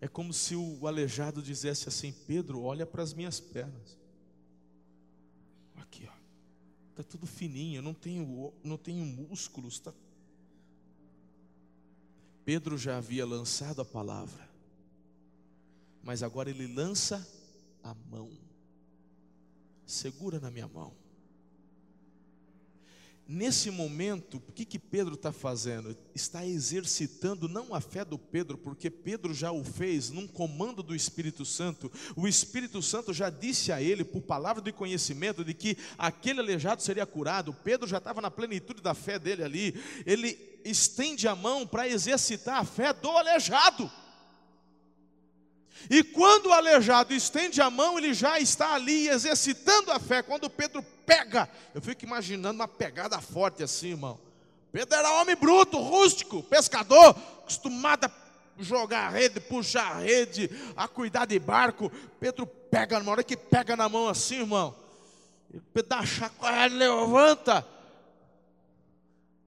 É como se o aleijado dissesse assim: Pedro, olha para as minhas pernas. Está tudo fininho, eu não tenho, não tenho músculos. Tá... Pedro já havia lançado a palavra, mas agora ele lança a mão. Segura na minha mão. Nesse momento, o que, que Pedro está fazendo? Está exercitando não a fé do Pedro, porque Pedro já o fez num comando do Espírito Santo. O Espírito Santo já disse a ele, por palavra de conhecimento, de que aquele aleijado seria curado. Pedro já estava na plenitude da fé dele ali. Ele estende a mão para exercitar a fé do aleijado. E quando o aleijado estende a mão, ele já está ali exercitando a fé. Quando Pedro pega, eu fico imaginando uma pegada forte assim, irmão. Pedro era homem bruto, rústico, pescador, acostumado a jogar a rede, puxar a rede, a cuidar de barco. Pedro pega, na hora que pega na mão assim, irmão, Pedro dá chacoalha, levanta.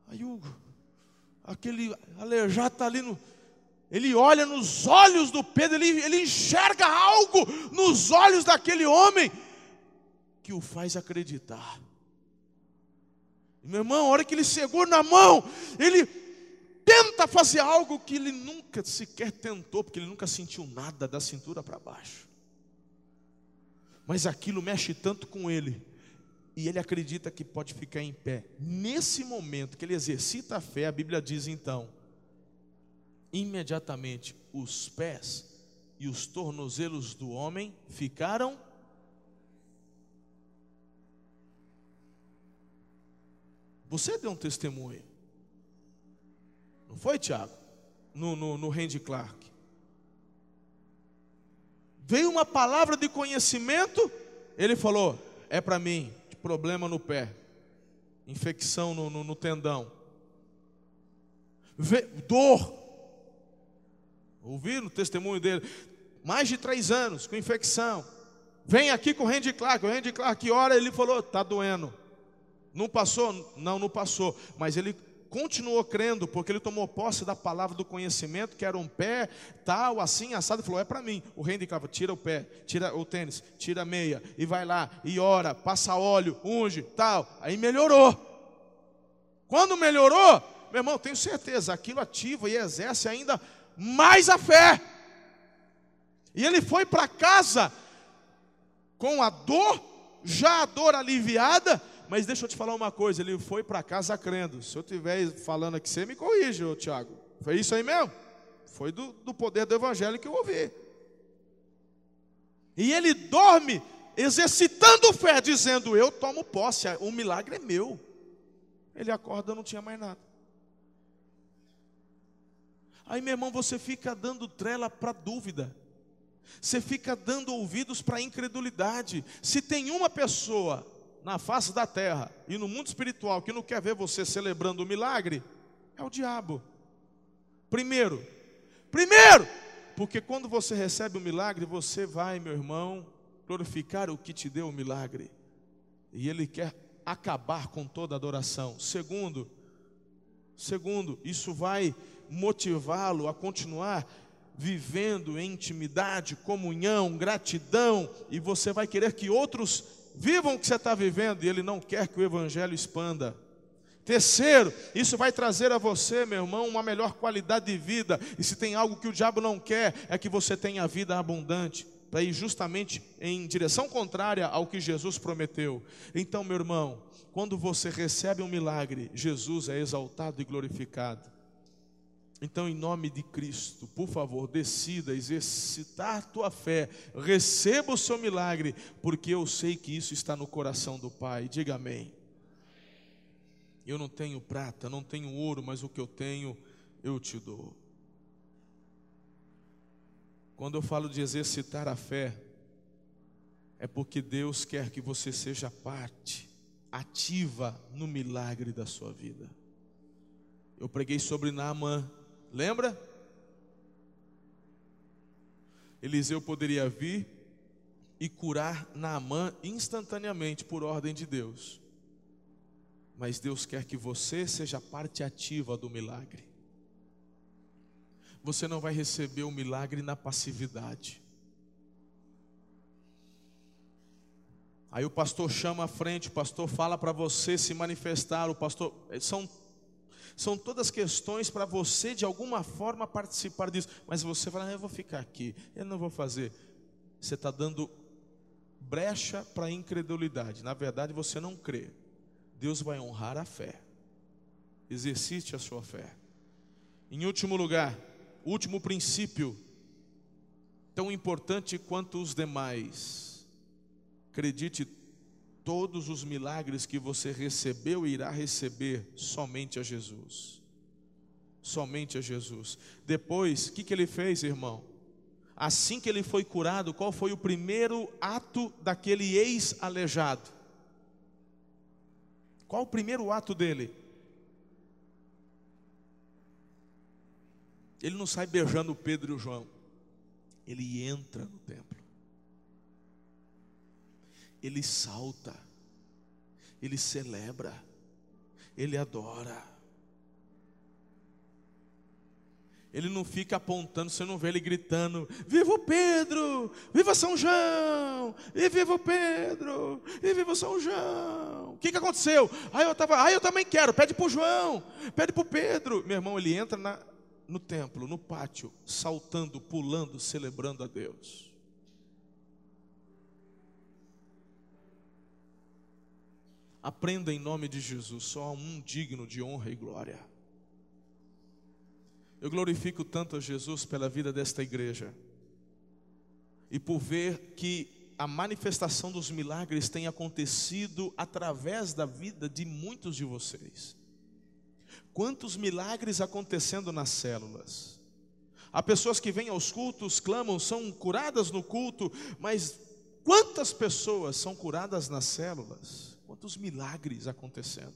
Aí o, aquele aleijado está ali no ele olha nos olhos do Pedro, ele, ele enxerga algo nos olhos daquele homem que o faz acreditar. Meu irmão, a hora que ele segura na mão, ele tenta fazer algo que ele nunca sequer tentou, porque ele nunca sentiu nada da cintura para baixo. Mas aquilo mexe tanto com ele, e ele acredita que pode ficar em pé. Nesse momento que ele exercita a fé, a Bíblia diz então: imediatamente os pés e os tornozelos do homem ficaram Você deu um testemunho. Não foi, Tiago? No, no, no Randy Clark. Veio uma palavra de conhecimento, ele falou: é para mim, problema no pé, infecção no, no, no tendão, dor, Ouviram o testemunho dele? Mais de três anos com infecção. Vem aqui com o Randy Clark. O Randy Clark, hora ele falou: está doendo. Não passou? Não, não passou. Mas ele continuou crendo, porque ele tomou posse da palavra do conhecimento, que era um pé, tal, assim, assado, e falou: é para mim. O Randy Clark, tira o pé, tira o tênis, tira a meia, e vai lá, e ora, passa óleo, unge, tal. Aí melhorou. Quando melhorou, meu irmão, tenho certeza, aquilo ativa e exerce ainda mais a fé. E ele foi para casa com a dor, já a dor aliviada, mas deixa eu te falar uma coisa, ele foi para casa crendo. Se eu estiver falando aqui, você me corrige, Tiago. Foi isso aí mesmo? Foi do, do poder do evangelho que eu ouvi. E ele dorme exercitando fé, dizendo: Eu tomo posse, o milagre é meu. Ele acorda, não tinha mais nada. Aí, meu irmão, você fica dando trela para dúvida. Você fica dando ouvidos para incredulidade. Se tem uma pessoa na face da terra e no mundo espiritual que não quer ver você celebrando o milagre, é o diabo. Primeiro, primeiro, porque quando você recebe o milagre, você vai, meu irmão, glorificar o que te deu o milagre. E ele quer acabar com toda adoração. Segundo, segundo, isso vai motivá-lo a continuar vivendo em intimidade, comunhão, gratidão, e você vai querer que outros vivam o que você está vivendo, e ele não quer que o Evangelho expanda. Terceiro, isso vai trazer a você, meu irmão, uma melhor qualidade de vida, e se tem algo que o diabo não quer, é que você tenha vida abundante. para ir justamente em direção contrária ao que Jesus prometeu. Então, meu irmão, quando você recebe um milagre, Jesus é exaltado e glorificado. Então, em nome de Cristo, por favor, decida exercitar tua fé, receba o seu milagre, porque eu sei que isso está no coração do Pai. Diga amém. Eu não tenho prata, não tenho ouro, mas o que eu tenho, eu te dou. Quando eu falo de exercitar a fé, é porque Deus quer que você seja parte ativa no milagre da sua vida. Eu preguei sobre Naamã Lembra? Eliseu poderia vir e curar Naamã instantaneamente por ordem de Deus. Mas Deus quer que você seja parte ativa do milagre. Você não vai receber o milagre na passividade. Aí o pastor chama à frente, o pastor fala para você se manifestar, o pastor são são todas questões para você de alguma forma participar disso. Mas você fala, ah, eu vou ficar aqui, eu não vou fazer. Você está dando brecha para a incredulidade. Na verdade, você não crê. Deus vai honrar a fé. Exercite a sua fé. Em último lugar, último princípio, tão importante quanto os demais. Acredite todos os milagres que você recebeu irá receber somente a Jesus. Somente a Jesus. Depois, o que, que ele fez, irmão? Assim que ele foi curado, qual foi o primeiro ato daquele ex-aleijado? Qual o primeiro ato dele? Ele não sai beijando Pedro e o João. Ele entra no templo ele salta, ele celebra, ele adora. Ele não fica apontando, você não vê ele gritando: Viva o Pedro! Viva São João! E viva o Pedro! E viva São João! O que, que aconteceu? Ah, eu tava, ah, eu também quero. Pede para o João, pede para o Pedro. Meu irmão, ele entra na, no templo, no pátio, saltando, pulando, celebrando a Deus. Aprenda em nome de Jesus, só há um digno de honra e glória. Eu glorifico tanto a Jesus pela vida desta igreja e por ver que a manifestação dos milagres tem acontecido através da vida de muitos de vocês. Quantos milagres acontecendo nas células. Há pessoas que vêm aos cultos, clamam, são curadas no culto, mas quantas pessoas são curadas nas células? Quantos milagres acontecendo.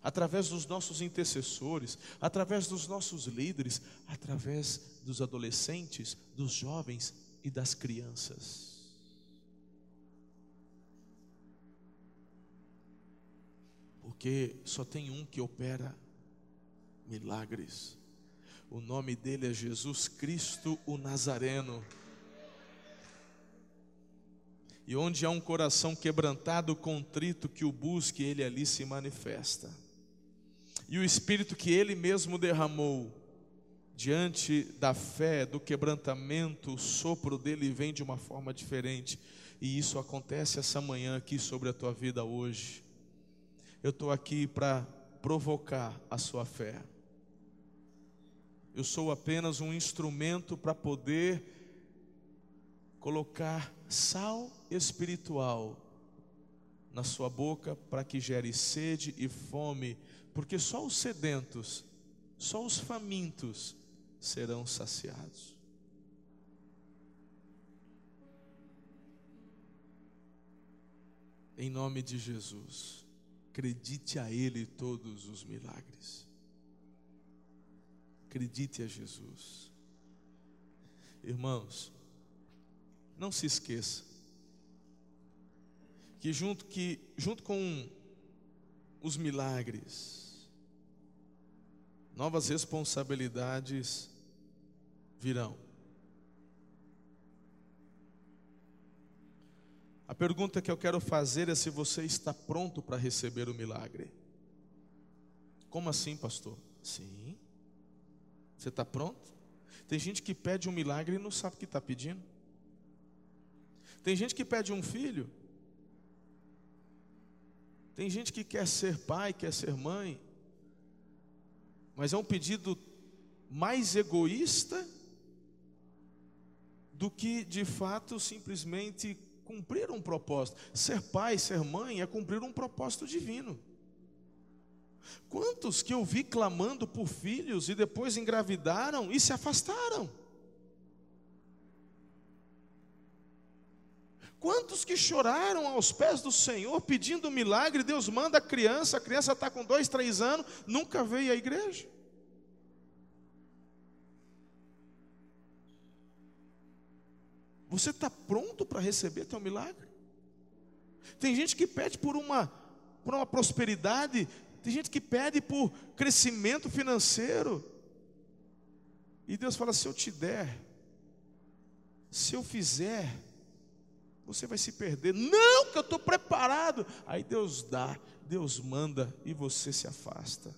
Através dos nossos intercessores, através dos nossos líderes, através dos adolescentes, dos jovens e das crianças. Porque só tem um que opera milagres. O nome dele é Jesus Cristo, o Nazareno. E onde há um coração quebrantado, contrito, que o busque, ele ali se manifesta. E o Espírito que ele mesmo derramou, diante da fé, do quebrantamento, o sopro dele vem de uma forma diferente. E isso acontece essa manhã aqui sobre a tua vida hoje. Eu estou aqui para provocar a sua fé. Eu sou apenas um instrumento para poder colocar sal espiritual na sua boca para que gere sede e fome, porque só os sedentos, só os famintos serão saciados. Em nome de Jesus, acredite a Ele todos os milagres. Acredite a Jesus. Irmãos, não se esqueça que junto, que junto com os milagres, novas responsabilidades virão. A pergunta que eu quero fazer é se você está pronto para receber o milagre. Como assim, pastor? Sim. Você está pronto? Tem gente que pede um milagre e não sabe o que está pedindo. Tem gente que pede um filho. Tem gente que quer ser pai, quer ser mãe. Mas é um pedido mais egoísta do que de fato simplesmente cumprir um propósito. Ser pai, ser mãe é cumprir um propósito divino. Quantos que eu vi clamando por filhos e depois engravidaram e se afastaram? Quantos que choraram aos pés do Senhor pedindo um milagre, Deus manda a criança, a criança está com dois, três anos, nunca veio à igreja. Você está pronto para receber teu milagre? Tem gente que pede por uma, por uma prosperidade, tem gente que pede por crescimento financeiro. E Deus fala: se eu te der, se eu fizer, você vai se perder. Não, que eu estou preparado. Aí Deus dá, Deus manda e você se afasta.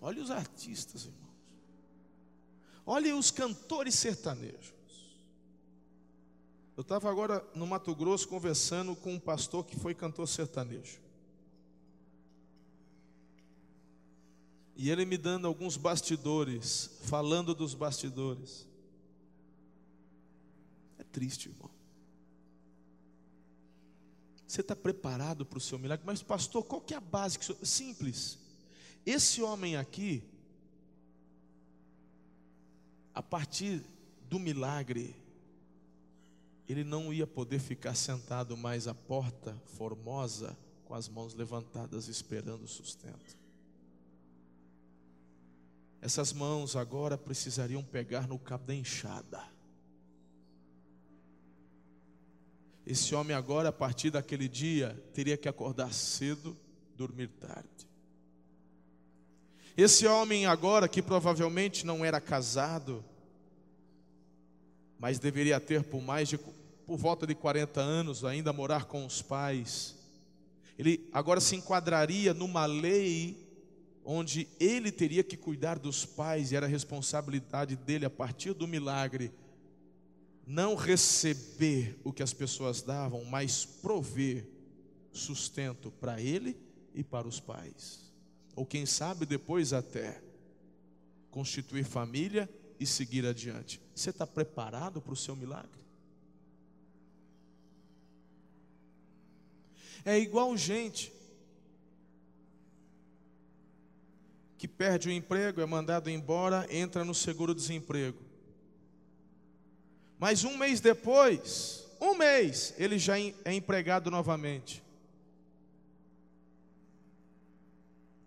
Olha os artistas, irmãos. Olha os cantores sertanejos. Eu estava agora no Mato Grosso conversando com um pastor que foi cantor sertanejo. E ele me dando alguns bastidores, falando dos bastidores. É triste, irmão. Você está preparado para o seu milagre? Mas, pastor, qual que é a base? Simples. Esse homem aqui, a partir do milagre, ele não ia poder ficar sentado mais à porta formosa, com as mãos levantadas, esperando o sustento. Essas mãos agora precisariam pegar no cabo da enxada. Esse homem agora, a partir daquele dia, teria que acordar cedo, dormir tarde. Esse homem agora, que provavelmente não era casado, mas deveria ter por mais de por volta de 40 anos ainda morar com os pais. Ele agora se enquadraria numa lei onde ele teria que cuidar dos pais e era responsabilidade dele a partir do milagre não receber o que as pessoas davam, mas prover sustento para ele e para os pais ou quem sabe depois até constituir família e seguir adiante. Você está preparado para o seu milagre? É igual gente que perde o emprego, é mandado embora, entra no seguro-desemprego. Mas um mês depois, um mês, ele já é empregado novamente.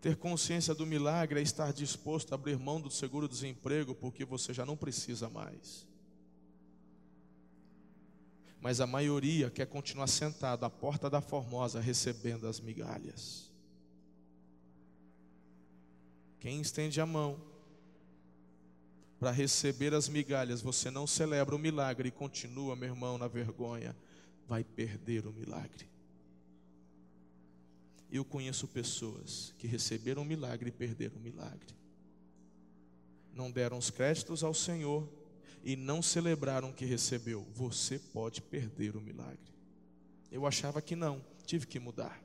Ter consciência do milagre é estar disposto a abrir mão do seguro-desemprego, porque você já não precisa mais. Mas a maioria quer continuar sentado à porta da Formosa recebendo as migalhas. Quem estende a mão para receber as migalhas, você não celebra o milagre e continua, meu irmão, na vergonha, vai perder o milagre. Eu conheço pessoas que receberam um milagre e perderam o milagre. Não deram os créditos ao Senhor e não celebraram o que recebeu. Você pode perder o milagre. Eu achava que não, tive que mudar.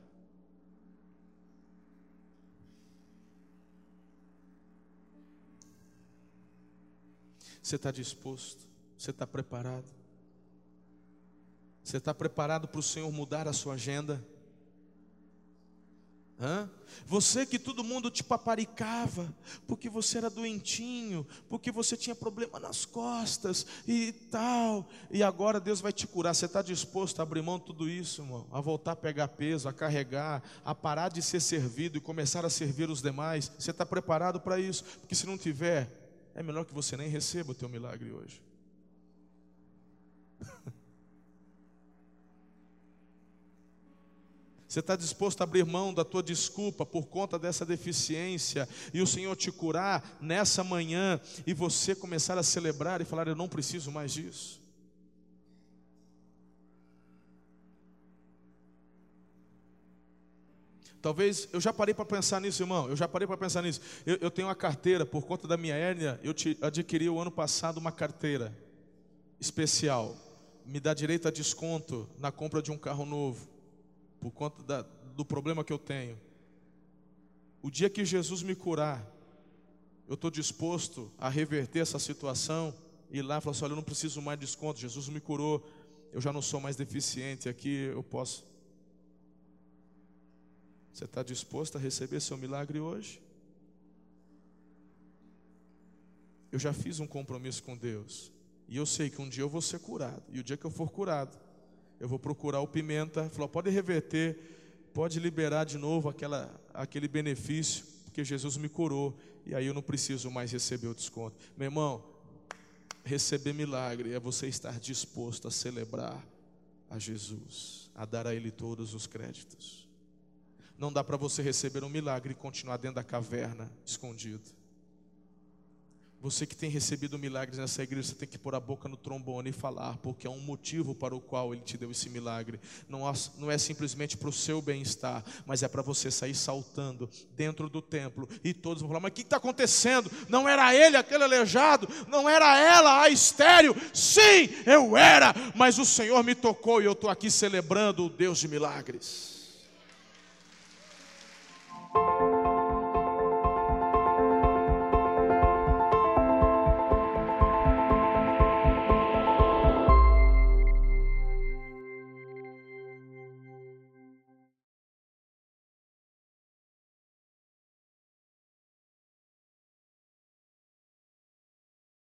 Você está disposto? Você está preparado? Você está preparado para o Senhor mudar a sua agenda? Hã? Você que todo mundo te paparicava, porque você era doentinho, porque você tinha problema nas costas e tal, e agora Deus vai te curar. Você está disposto a abrir mão de tudo isso, irmão? A voltar a pegar peso, a carregar, a parar de ser servido e começar a servir os demais? Você está preparado para isso? Porque se não tiver, é melhor que você nem receba o teu milagre hoje. Você está disposto a abrir mão da tua desculpa por conta dessa deficiência e o Senhor te curar nessa manhã e você começar a celebrar e falar: Eu não preciso mais disso? Talvez, eu já parei para pensar nisso, irmão. Eu já parei para pensar nisso. Eu, eu, tenho uma carteira, por conta da minha hérnia, eu te, adquiri o ano passado uma carteira especial. Me dá direito a desconto na compra de um carro novo, por conta da, do problema que eu tenho. O dia que Jesus me curar, eu estou disposto a reverter essa situação e ir lá falar assim: olha, eu não preciso mais de desconto, Jesus me curou, eu já não sou mais deficiente, aqui eu posso você está disposto a receber seu milagre hoje? Eu já fiz um compromisso com Deus. E eu sei que um dia eu vou ser curado. E o dia que eu for curado, eu vou procurar o pimenta. Falou, pode reverter, pode liberar de novo aquela, aquele benefício, porque Jesus me curou. E aí eu não preciso mais receber o desconto. Meu irmão, receber milagre é você estar disposto a celebrar a Jesus, a dar a Ele todos os créditos. Não dá para você receber um milagre e continuar dentro da caverna, escondido. Você que tem recebido milagres nessa igreja, você tem que pôr a boca no trombone e falar, porque é um motivo para o qual Ele te deu esse milagre. Não, não é simplesmente para o seu bem-estar, mas é para você sair saltando dentro do templo e todos vão falar: Mas o que está acontecendo? Não era ele aquele aleijado? Não era ela a estéreo? Sim, eu era, mas o Senhor me tocou e eu estou aqui celebrando o Deus de milagres.